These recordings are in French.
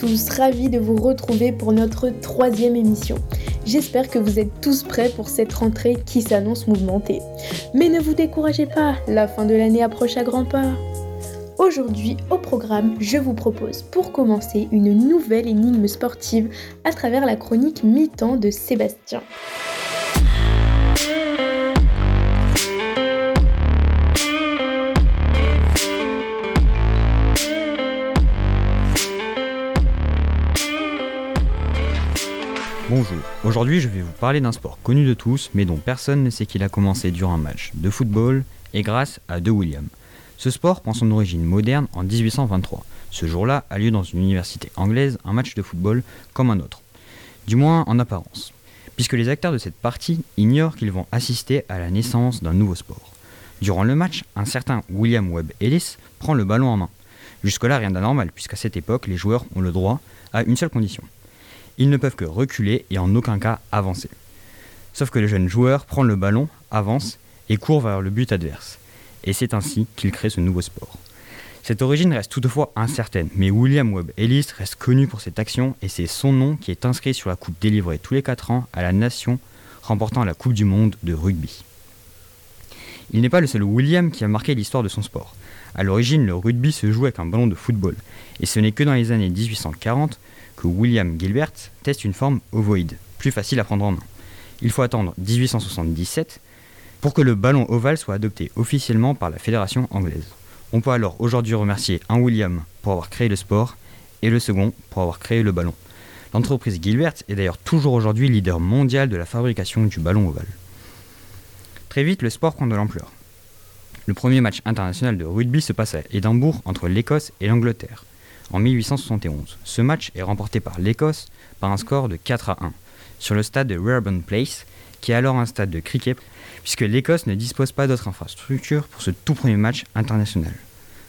tous, ravis de vous retrouver pour notre troisième émission. J'espère que vous êtes tous prêts pour cette rentrée qui s'annonce mouvementée. Mais ne vous découragez pas, la fin de l'année approche à grands pas. Aujourd'hui, au programme, je vous propose pour commencer une nouvelle énigme sportive à travers la chronique mi-temps de Sébastien. Bonjour, aujourd'hui je vais vous parler d'un sport connu de tous mais dont personne ne sait qu'il a commencé durant un match de football et grâce à De William. Ce sport prend son origine moderne en 1823. Ce jour-là a lieu dans une université anglaise un match de football comme un autre, du moins en apparence, puisque les acteurs de cette partie ignorent qu'ils vont assister à la naissance d'un nouveau sport. Durant le match, un certain William Webb Ellis prend le ballon en main. Jusque-là, rien d'anormal, puisqu'à cette époque, les joueurs ont le droit à une seule condition ils ne peuvent que reculer et en aucun cas avancer. Sauf que le jeune joueur prend le ballon, avance et court vers le but adverse. Et c'est ainsi qu'il crée ce nouveau sport. Cette origine reste toutefois incertaine, mais William Webb Ellis reste connu pour cette action et c'est son nom qui est inscrit sur la coupe délivrée tous les 4 ans à la nation remportant la Coupe du Monde de rugby. Il n'est pas le seul William qui a marqué l'histoire de son sport. À l'origine, le rugby se joue avec un ballon de football, et ce n'est que dans les années 1840 que William Gilbert teste une forme ovoïde, plus facile à prendre en main. Il faut attendre 1877 pour que le ballon ovale soit adopté officiellement par la fédération anglaise. On peut alors aujourd'hui remercier un William pour avoir créé le sport et le second pour avoir créé le ballon. L'entreprise Gilbert est d'ailleurs toujours aujourd'hui leader mondial de la fabrication du ballon ovale. Très vite, le sport prend de l'ampleur. Le premier match international de rugby se passe à Édimbourg entre l'Écosse et l'Angleterre en 1871. Ce match est remporté par l'Écosse par un score de 4 à 1 sur le stade de Rurban Place, qui est alors un stade de cricket, puisque l'Écosse ne dispose pas d'autres infrastructures pour ce tout premier match international.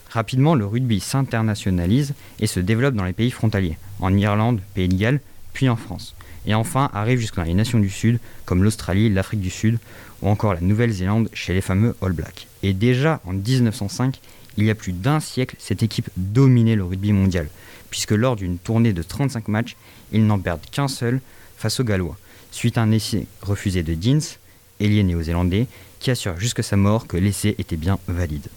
Rapidement, le rugby s'internationalise et se développe dans les pays frontaliers, en Irlande, Pays de Galles, puis en France. Et enfin arrive jusqu'à les nations du Sud, comme l'Australie, l'Afrique du Sud, ou encore la Nouvelle-Zélande chez les fameux All Blacks. Et déjà en 1905, il y a plus d'un siècle, cette équipe dominait le rugby mondial, puisque lors d'une tournée de 35 matchs, ils n'en perdent qu'un seul face aux Gallois, suite à un essai refusé de Deans, ailier néo-zélandais, qui assure jusque sa mort que l'essai était bien valide.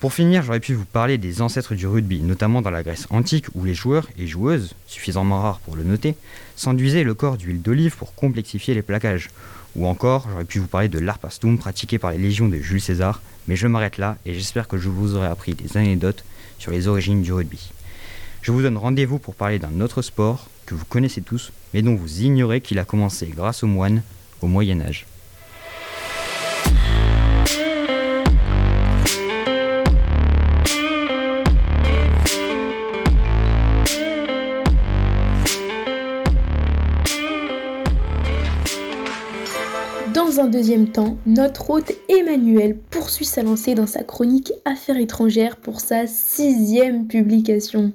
Pour finir, j'aurais pu vous parler des ancêtres du rugby, notamment dans la Grèce antique où les joueurs et joueuses, suffisamment rares pour le noter, s'enduisaient le corps d'huile d'olive pour complexifier les plaquages. Ou encore, j'aurais pu vous parler de l'arpastum pratiqué par les légions de Jules César, mais je m'arrête là et j'espère que je vous aurai appris des anecdotes sur les origines du rugby. Je vous donne rendez-vous pour parler d'un autre sport que vous connaissez tous, mais dont vous ignorez qu'il a commencé grâce aux moines au Moyen Âge. Dans un deuxième temps, notre hôte Emmanuel poursuit sa lancée dans sa chronique Affaires étrangères pour sa sixième publication.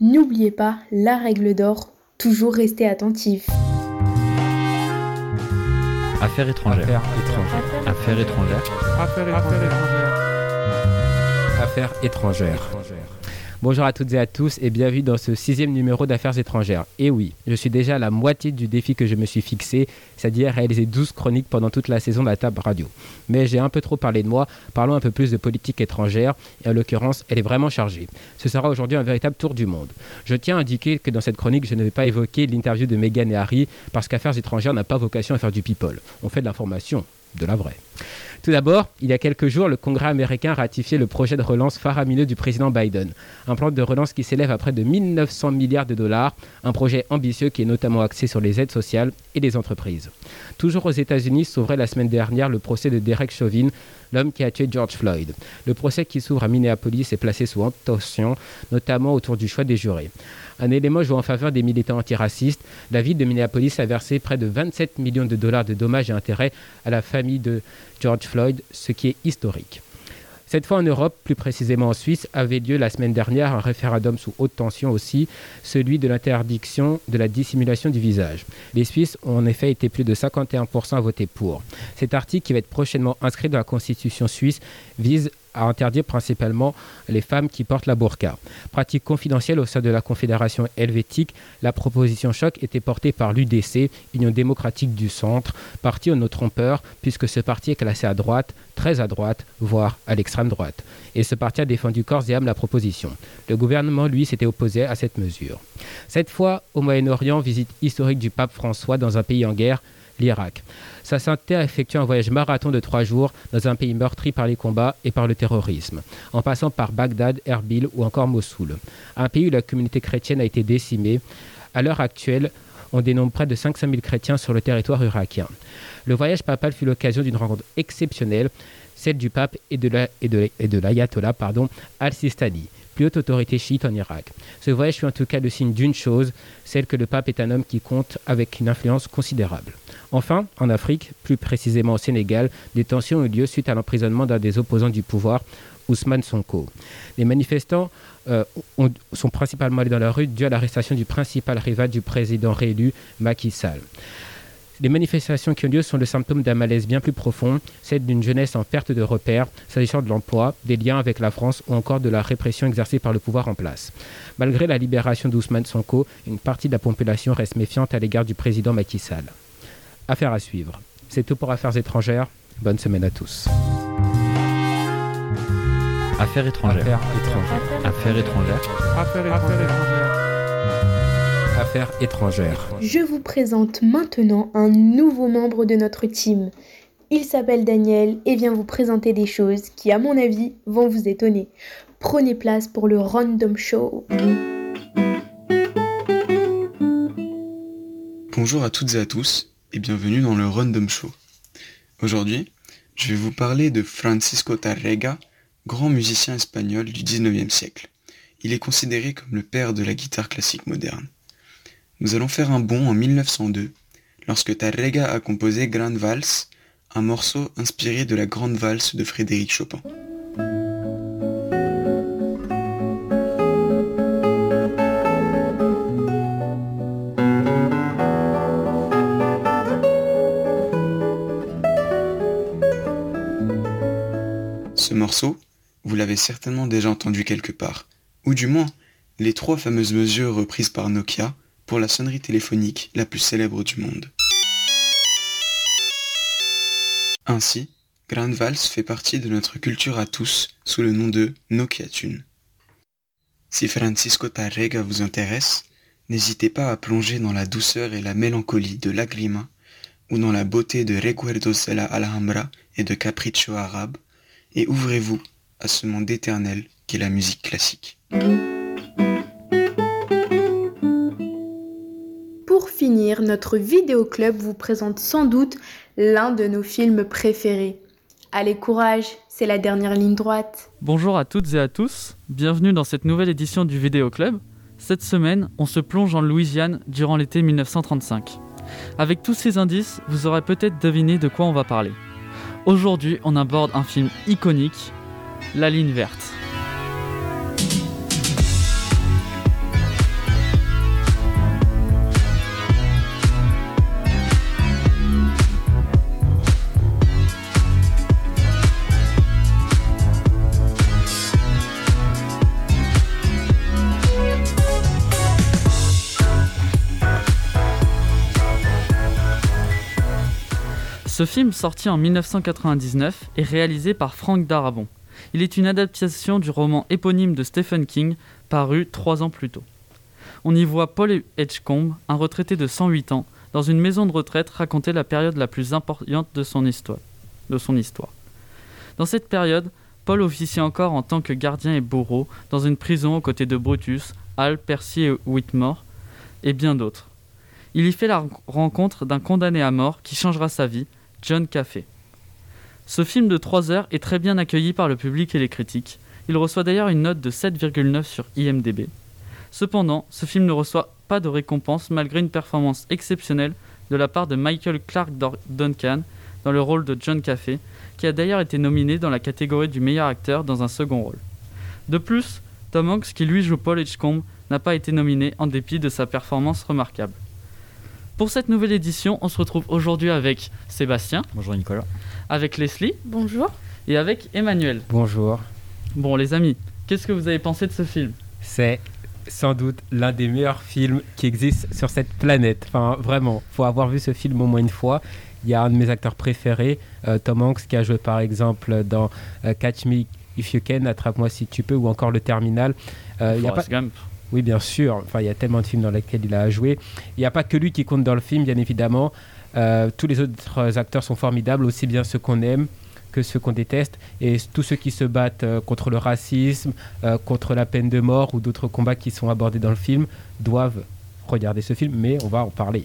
N'oubliez pas la règle d'or, toujours rester attentif. Affaires étrangères. Affaires étrangères. Affaires étrangères. Affaires étrangères. Bonjour à toutes et à tous et bienvenue dans ce sixième numéro d'Affaires étrangères. Et oui, je suis déjà à la moitié du défi que je me suis fixé, c'est-à-dire réaliser 12 chroniques pendant toute la saison de la table radio. Mais j'ai un peu trop parlé de moi, parlons un peu plus de politique étrangère, et en l'occurrence, elle est vraiment chargée. Ce sera aujourd'hui un véritable tour du monde. Je tiens à indiquer que dans cette chronique, je ne vais pas évoquer l'interview de Meghan et Harry, parce qu'Affaires étrangères n'a pas vocation à faire du people. On fait de l'information, de la vraie. Tout d'abord, il y a quelques jours, le Congrès américain a ratifié le projet de relance faramineux du président Biden. Un plan de relance qui s'élève à près de 1900 milliards de dollars, un projet ambitieux qui est notamment axé sur les aides sociales et les entreprises. Toujours aux États-Unis s'ouvrait la semaine dernière le procès de Derek Chauvin, l'homme qui a tué George Floyd. Le procès qui s'ouvre à Minneapolis est placé sous tension, notamment autour du choix des jurés. Un élément jouant en faveur des militants antiracistes, la ville de Minneapolis a versé près de 27 millions de dollars de dommages et intérêts à la famille de George Floyd, ce qui est historique. Cette fois en Europe, plus précisément en Suisse, avait lieu la semaine dernière un référendum sous haute tension aussi, celui de l'interdiction de la dissimulation du visage. Les Suisses ont en effet été plus de 51% à voter pour. Cet article, qui va être prochainement inscrit dans la Constitution suisse, vise à interdire principalement les femmes qui portent la burqa. Pratique confidentielle au sein de la Confédération helvétique, la proposition choc était portée par l'UDC, Union démocratique du centre, parti au no trompeur, puisque ce parti est classé à droite, très à droite, voire à l'extrême droite. Et ce parti a défendu corps et âme la proposition. Le gouvernement, lui, s'était opposé à cette mesure. Cette fois, au Moyen-Orient, visite historique du pape François dans un pays en guerre, l'Irak. Sa sainteté a effectué un voyage marathon de trois jours dans un pays meurtri par les combats et par le terrorisme, en passant par Bagdad, Erbil ou encore Mossoul. Un pays où la communauté chrétienne a été décimée. À l'heure actuelle, on dénombre près de 500 000 chrétiens sur le territoire irakien. Le voyage papal fut l'occasion d'une rencontre exceptionnelle, celle du pape et de l'ayatollah al-Sistani plus haute autorité chiite en Irak. Ce voyage fut en tout cas le signe d'une chose, celle que le pape est un homme qui compte avec une influence considérable. Enfin, en Afrique, plus précisément au Sénégal, des tensions ont eu lieu suite à l'emprisonnement d'un des opposants du pouvoir, Ousmane Sonko. Les manifestants euh, sont principalement allés dans la rue dû à l'arrestation du principal rival du président réélu, Macky Sall. Les manifestations qui ont lieu sont le symptôme d'un malaise bien plus profond, celle d'une jeunesse en perte de repères, s'agissant de l'emploi, des liens avec la France ou encore de la répression exercée par le pouvoir en place. Malgré la libération d'Ousmane Sonko, une partie de la population reste méfiante à l'égard du président Macky Sall. Affaire à suivre. C'est tout pour Affaires étrangères. Bonne semaine à tous. Affaires étrangères. Affaires étrangères. Affaires étrangères. Affaires étrangères. Affaires étrangères. Je vous présente maintenant un nouveau membre de notre team. Il s'appelle Daniel et vient vous présenter des choses qui, à mon avis, vont vous étonner. Prenez place pour le Random Show. Bonjour à toutes et à tous et bienvenue dans le Random Show. Aujourd'hui, je vais vous parler de Francisco Tarrega, grand musicien espagnol du 19e siècle. Il est considéré comme le père de la guitare classique moderne. Nous allons faire un bond en 1902, lorsque Tarrega a composé Grande Valse, un morceau inspiré de la Grande Valse de Frédéric Chopin. Vous l'avez certainement déjà entendu quelque part, ou du moins les trois fameuses mesures reprises par Nokia pour la sonnerie téléphonique la plus célèbre du monde. Ainsi, Grand Vals fait partie de notre culture à tous sous le nom de Nokia Tune. Si Francisco Tarrega vous intéresse, n'hésitez pas à plonger dans la douceur et la mélancolie de Lagrima ou dans la beauté de Recuerdos de la Alhambra et de Capriccio arabe et ouvrez-vous à ce monde éternel qu'est la musique classique. finir, notre vidéoclub vous présente sans doute l'un de nos films préférés. Allez, courage, c'est la dernière ligne droite. Bonjour à toutes et à tous, bienvenue dans cette nouvelle édition du Vidéoclub. Cette semaine, on se plonge en Louisiane durant l'été 1935. Avec tous ces indices, vous aurez peut-être deviné de quoi on va parler. Aujourd'hui, on aborde un film iconique, La ligne verte. Ce film, sorti en 1999, est réalisé par Frank Darabont. Il est une adaptation du roman éponyme de Stephen King, paru trois ans plus tôt. On y voit Paul Edgecombe, un retraité de 108 ans, dans une maison de retraite raconter la période la plus importante de son histoire. De son histoire. Dans cette période, Paul officie encore en tant que gardien et bourreau dans une prison aux côtés de Brutus, Hal, Percy et Whitmore, et bien d'autres. Il y fait la rencontre d'un condamné à mort qui changera sa vie, John Café. Ce film de 3 heures est très bien accueilli par le public et les critiques. Il reçoit d'ailleurs une note de 7,9 sur IMDB. Cependant, ce film ne reçoit pas de récompense malgré une performance exceptionnelle de la part de Michael Clark Duncan dans le rôle de John Café, qui a d'ailleurs été nominé dans la catégorie du meilleur acteur dans un second rôle. De plus, Tom Hanks, qui lui joue Paul Edgecombe, n'a pas été nominé en dépit de sa performance remarquable. Pour cette nouvelle édition, on se retrouve aujourd'hui avec Sébastien. Bonjour Nicolas. Avec Leslie. Bonjour. et avec Emmanuel. Bonjour. Bon les amis, qu'est-ce que vous avez pensé de ce film? C'est sans doute l'un des meilleurs films qui existent sur cette planète. Enfin, vraiment, faut avoir vu ce film au moins une fois. Il y a un de mes acteurs préférés, euh, Tom Hanks, qui a joué par exemple dans euh, Catch Me If You Can, Attrape-moi si tu peux, ou encore Le Terminal. Euh, il y a pas... Forrest Gump. Oui, bien sûr. Enfin, il y a tellement de films dans lesquels il a joué. Il n'y a pas que lui qui compte dans le film, bien évidemment. Euh, tous les autres acteurs sont formidables, aussi bien ceux qu'on aime que ceux qu'on déteste. Et tous ceux qui se battent euh, contre le racisme, euh, contre la peine de mort ou d'autres combats qui sont abordés dans le film doivent regarder ce film, mais on va en parler.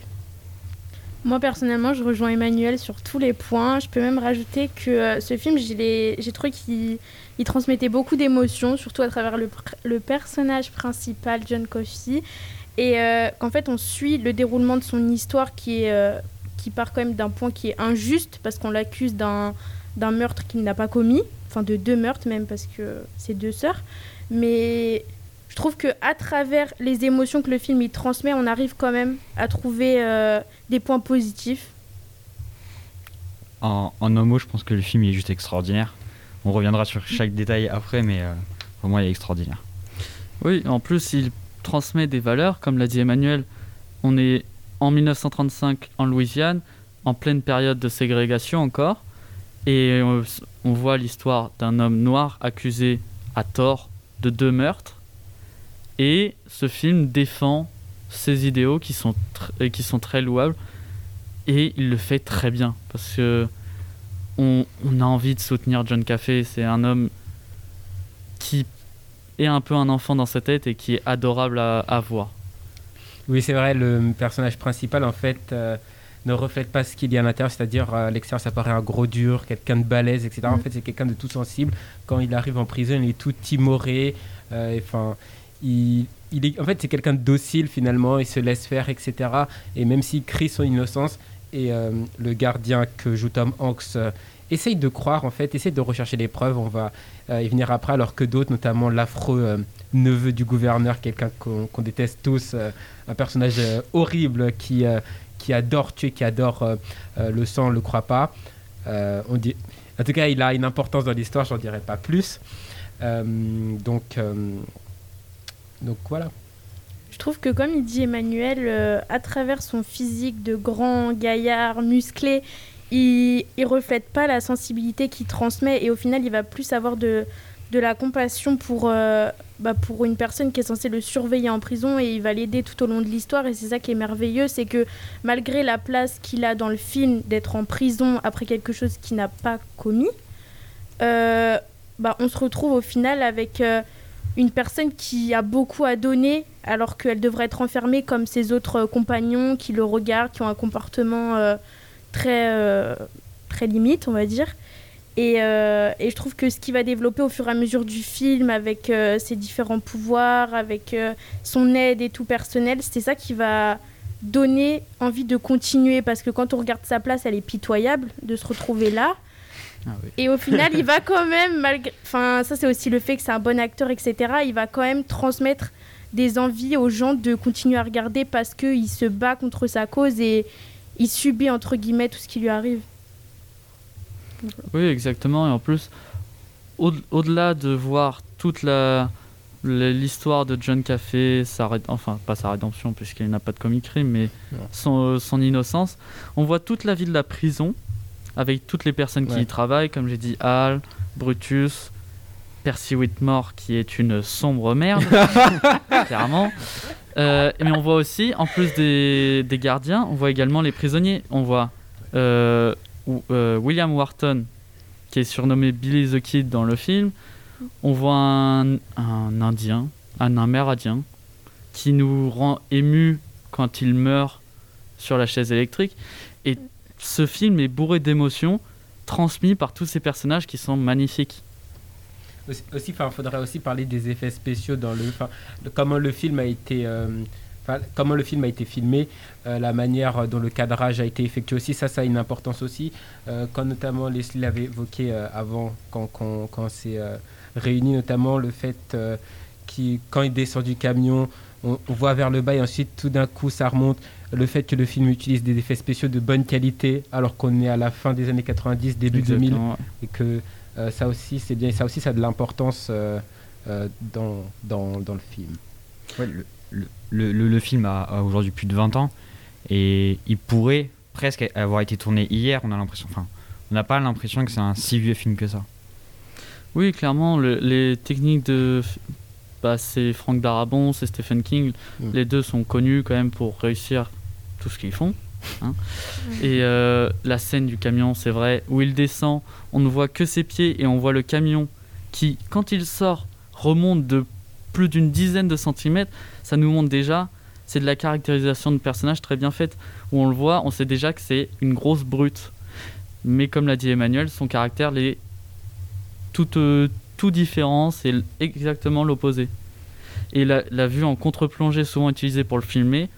Moi personnellement, je rejoins Emmanuel sur tous les points. Je peux même rajouter que euh, ce film, j'ai trouvé qu'il il transmettait beaucoup d'émotions, surtout à travers le, personnage principal, John Coffey. Et euh, qu'en fait, on suit le déroulement de son histoire qui, euh, qui part quand même d'un point qui est injuste, parce qu'on l'accuse d'un meurtre qu'il n'a pas commis, enfin de deux meurtres même, parce que c'est deux sœurs. Mais je trouve que à travers les émotions que le film il transmet, on arrive quand même à trouver euh, des points positifs. En, en un mot, je pense que le film il est juste extraordinaire. On reviendra sur chaque détail après, mais euh, pour moi, il est extraordinaire. Oui, en plus, il transmet des valeurs, comme l'a dit Emmanuel. On est en 1935 en Louisiane, en pleine période de ségrégation encore, et on, on voit l'histoire d'un homme noir accusé à tort de deux meurtres. Et ce film défend ses idéaux qui sont, tr- et qui sont très louables, et il le fait très bien, parce que on, on a envie de soutenir John Caffey. C'est un homme qui est un peu un enfant dans sa tête et qui est adorable à, à voir. Oui, c'est vrai, le personnage principal, en fait, euh, ne reflète pas ce qu'il y a à l'intérieur, c'est-à-dire euh, à l'extérieur, ça paraît un gros dur, quelqu'un de balèze, etc. En Mm. fait, c'est quelqu'un de tout sensible. Quand il arrive en prison, il est tout timoré. euh, Enfin, il, est, en fait, c'est quelqu'un de docile finalement, il se laisse faire, etc. Et même s'il crie son innocence, et euh, le gardien que joue Tom Hanks euh, essaye de croire, en fait, essaye de rechercher les preuves, on va euh, y venir après, alors que d'autres, notamment l'affreux neveu du gouverneur, quelqu'un qu'on déteste tous, un personnage horrible qui, qui adore tuer, qui adore le sang, le croit pas. On dit... En tout cas, il a une importance dans l'histoire, j'en dirai pas plus. Donc, donc voilà. Je trouve que comme il dit Emmanuel, euh, à travers son physique de grand gaillard musclé, il, il reflète pas la sensibilité qu'il transmet et au final il va plus avoir de, de la compassion pour, euh, bah, pour une personne qui est censée le surveiller en prison et il va l'aider tout au long de l'histoire et c'est ça qui est merveilleux, c'est que malgré la place qu'il a dans le film d'être en prison après quelque chose qu'il n'a pas commis, euh, bah, on se retrouve au final avec... une personne qui a beaucoup à donner alors qu'elle devrait être enfermée comme ses autres compagnons qui le regardent, qui ont un comportement euh, très, euh, très limite, on va dire. Et, euh, et je trouve que ce qu'il va développer au fur et à mesure du film, avec ses différents pouvoirs, avec son aide et tout personnel, c'est ça qui va donner envie de continuer. Parce que quand on regarde sa place, elle est pitoyable de se retrouver là. Ah oui. Et au final, il va quand même, malgré. Enfin, ça, c'est aussi le fait que c'est un bon acteur, etc. Il va quand même transmettre des envies aux gens de continuer à regarder parce qu'il se bat contre sa cause et il subit, entre guillemets, tout ce qui lui arrive. Oui, exactement. Et en plus, au- au-delà de voir toute la l'histoire de John Caffey, sa ré- enfin pas sa rédemption puisqu'il n'a pas de comic crime, mais son, euh, son innocence, on voit toute la vie de la prison avec toutes les personnes qui y travaillent, comme j'ai dit, Hal, Brutus, Percy Whitmore qui est une sombre merde, clairement. Euh, mais on voit aussi, en plus des, des gardiens, on voit également les prisonniers. On voit euh, euh, William Wharton, qui est surnommé Billy the Kid dans le film. On voit un, un Indien, un Amérindien, qui nous rend émus quand il meurt sur la chaise électrique. Ce film est bourré d'émotions, transmis par tous ces personnages qui sont magnifiques. Aussi, faudrait aussi parler des effets spéciaux dans le, comment le film a été, euh, comment le film a été filmé, euh, la manière dont le cadrage a été effectué aussi, ça, ça a une importance aussi. Euh, quand notamment Leslie l'avait évoqué avant, quand, quand, quand c'est euh, réuni, notamment le fait qu'il, quand il descend du camion, on, on voit vers le bas et ensuite tout d'un coup ça remonte. Le fait que le film utilise des effets spéciaux de bonne qualité alors qu'on est à la fin des années 90, début 2000 Exactement, ouais. et que euh, ça aussi c'est bien, ça aussi ça a de l'importance euh, euh, dans, dans, dans, le film. Ouais, le, le, le, le, film a, a aujourd'hui plus de 20 ans et il pourrait presque avoir été tourné hier, on a l'impression. Enfin, on n'a pas l'impression que c'est un si vieux film que ça. Oui, clairement, le, les techniques de. Bah, c'est Frank Darabont, c'est Stephen King. Mm. Les deux sont connus quand même pour réussir tout ce qu'ils font. Hein. Et euh, la scène du camion, c'est vrai, où il descend, on ne voit que ses pieds et on voit le camion qui, quand il sort, remonte de plus d'une dizaine de centimètres. Ça nous montre déjà, c'est de la caractérisation de personnage très bien faite. Où on le voit, on sait déjà que c'est une grosse brute. Mais comme l'a dit Emmanuel, son caractère l'est tout, euh, tout différent, c'est exactement l'opposé. Et la, la, vue en contre-plongée, souvent utilisée pour le filmer,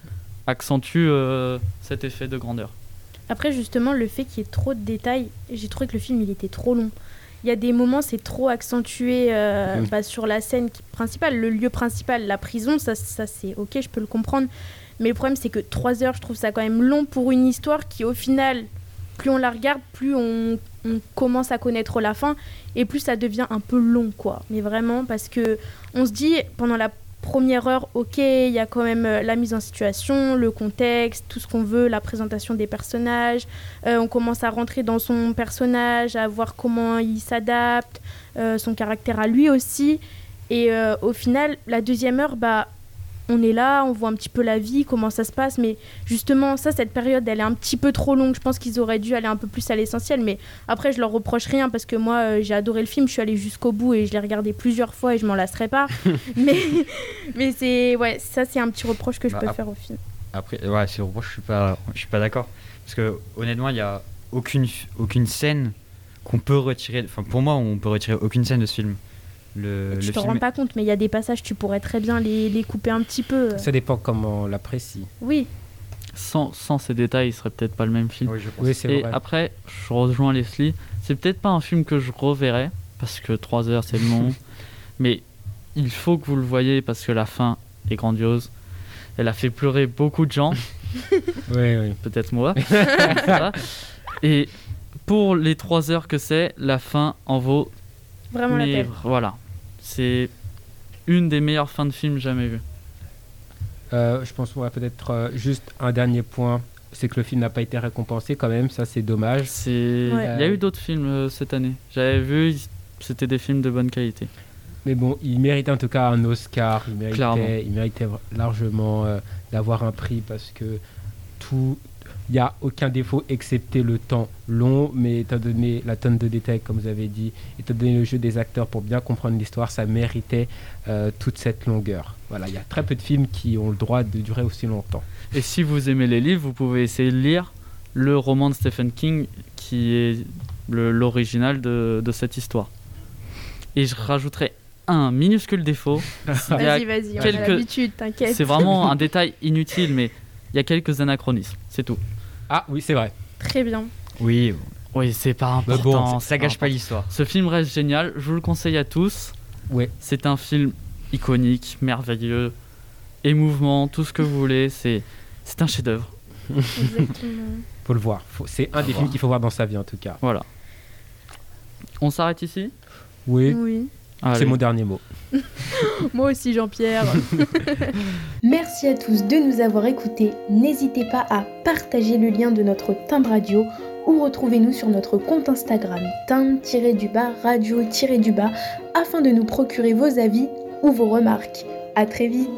accentue euh, cet effet de grandeur. Après, justement, le fait qu'il y ait trop de détails, j'ai trouvé que le film il était trop long. Il y a des moments, c'est trop accentué euh, mmh. bah, sur la scène principale, le lieu principal, la prison, ça, ça c'est ok, je peux le comprendre. Mais le problème, c'est que 3 heures, je trouve ça quand même long pour une histoire qui, au final, plus on la regarde, plus on, commence à connaître la fin et plus ça devient un peu long, quoi. Mais vraiment, parce que on se dit, pendant la première heure, ok, il y a quand même euh, la mise en situation, le contexte, tout ce qu'on veut, la présentation des personnages. Euh, on commence à rentrer dans son personnage, à voir comment il s'adapte, euh, son caractère à lui aussi. Et au final, la deuxième heure, bah, on est là, on voit un petit peu la vie, comment ça se passe, mais justement, ça, cette période, elle est un petit peu trop longue. Je pense qu'ils auraient dû aller un peu plus à l'essentiel, mais après, je leur reproche rien parce que moi, euh, j'ai adoré le film, je suis allée jusqu'au bout et je l'ai regardé plusieurs fois et je m'en lasserai pas. mais mais c'est, ouais, ça, c'est un petit reproche que je bah, peux faire au film. Après, ouais, c'est reproche, je suis pas, je suis pas d'accord. Parce que honnêtement, il y a aucune, aucune scène qu'on peut retirer. Enfin, pour moi, on peut retirer aucune scène de ce film. Le, tu le te rends pas compte, mais il y a des passages, tu pourrais très bien les, les couper un petit peu. Ça dépend comment on l'apprécie. Oui. Sans, sans, ces détails, il serait peut-être pas le même film. Oui, je pense. Oui, Et vrai. après, je rejoins Leslie. C'est peut-être pas un film que je reverrai, parce que 3 heures c'est long. mais il faut que vous le voyez, parce que la fin est grandiose. Elle a fait pleurer beaucoup de gens. oui, oui. Peut-être moi. Et pour les 3 heures que c'est, la fin en vaut. Vraiment mais la peine. Voilà. C'est une des meilleures fins de film jamais vues. Euh, je pense qu'on va peut-être euh, juste un dernier point, c'est que le film n'a pas été récompensé quand même, ça c'est dommage. C'est... Ouais. Il y a eu d'autres films euh, cette année. J'avais vu, c'était des films de bonne qualité. Mais bon, il méritait en tout cas un Oscar, il méritait, il méritait largement euh, d'avoir un prix parce que tout, il n'y a aucun défaut excepté le temps long, mais étant donné la tonne de détails, comme vous avez dit, étant donné le jeu des acteurs pour bien comprendre l'histoire, ça méritait euh, toute cette longueur. Voilà, il y a très peu de films qui ont le droit de durer aussi longtemps. Et si vous aimez les livres, vous pouvez essayer de lire le roman de Stephen King, qui est l'original de, de cette histoire. Et je rajouterai un minuscule défaut. vas-y, vas-y, quelques... on a l'habitude, t'inquiète. C'est vraiment un détail inutile, mais il y a quelques anachronismes, c'est tout. Ah oui, c'est vrai. Très bien. Oui, oui, c'est pas important. Bon, ça gâche pas l'histoire. Ce film reste génial, je vous le conseille à tous. Ouais. C'est un film iconique, merveilleux, émouvant, tout ce que vous voulez. C'est c'est un chef-d'œuvre. faut le voir. Faut... C'est un des films qu'il faut voir dans sa vie en tout cas. Voilà. On s'arrête ici? Oui. Oui. C'est mon dernier mot. Moi aussi, Jean-Pierre. Merci à tous de nous avoir écoutés. N'hésitez pas à partager le lien de notre timbre radio ou retrouvez-nous sur notre compte Instagram timbre-du-bas radio-du-bas afin de nous procurer vos avis ou vos remarques. À très vite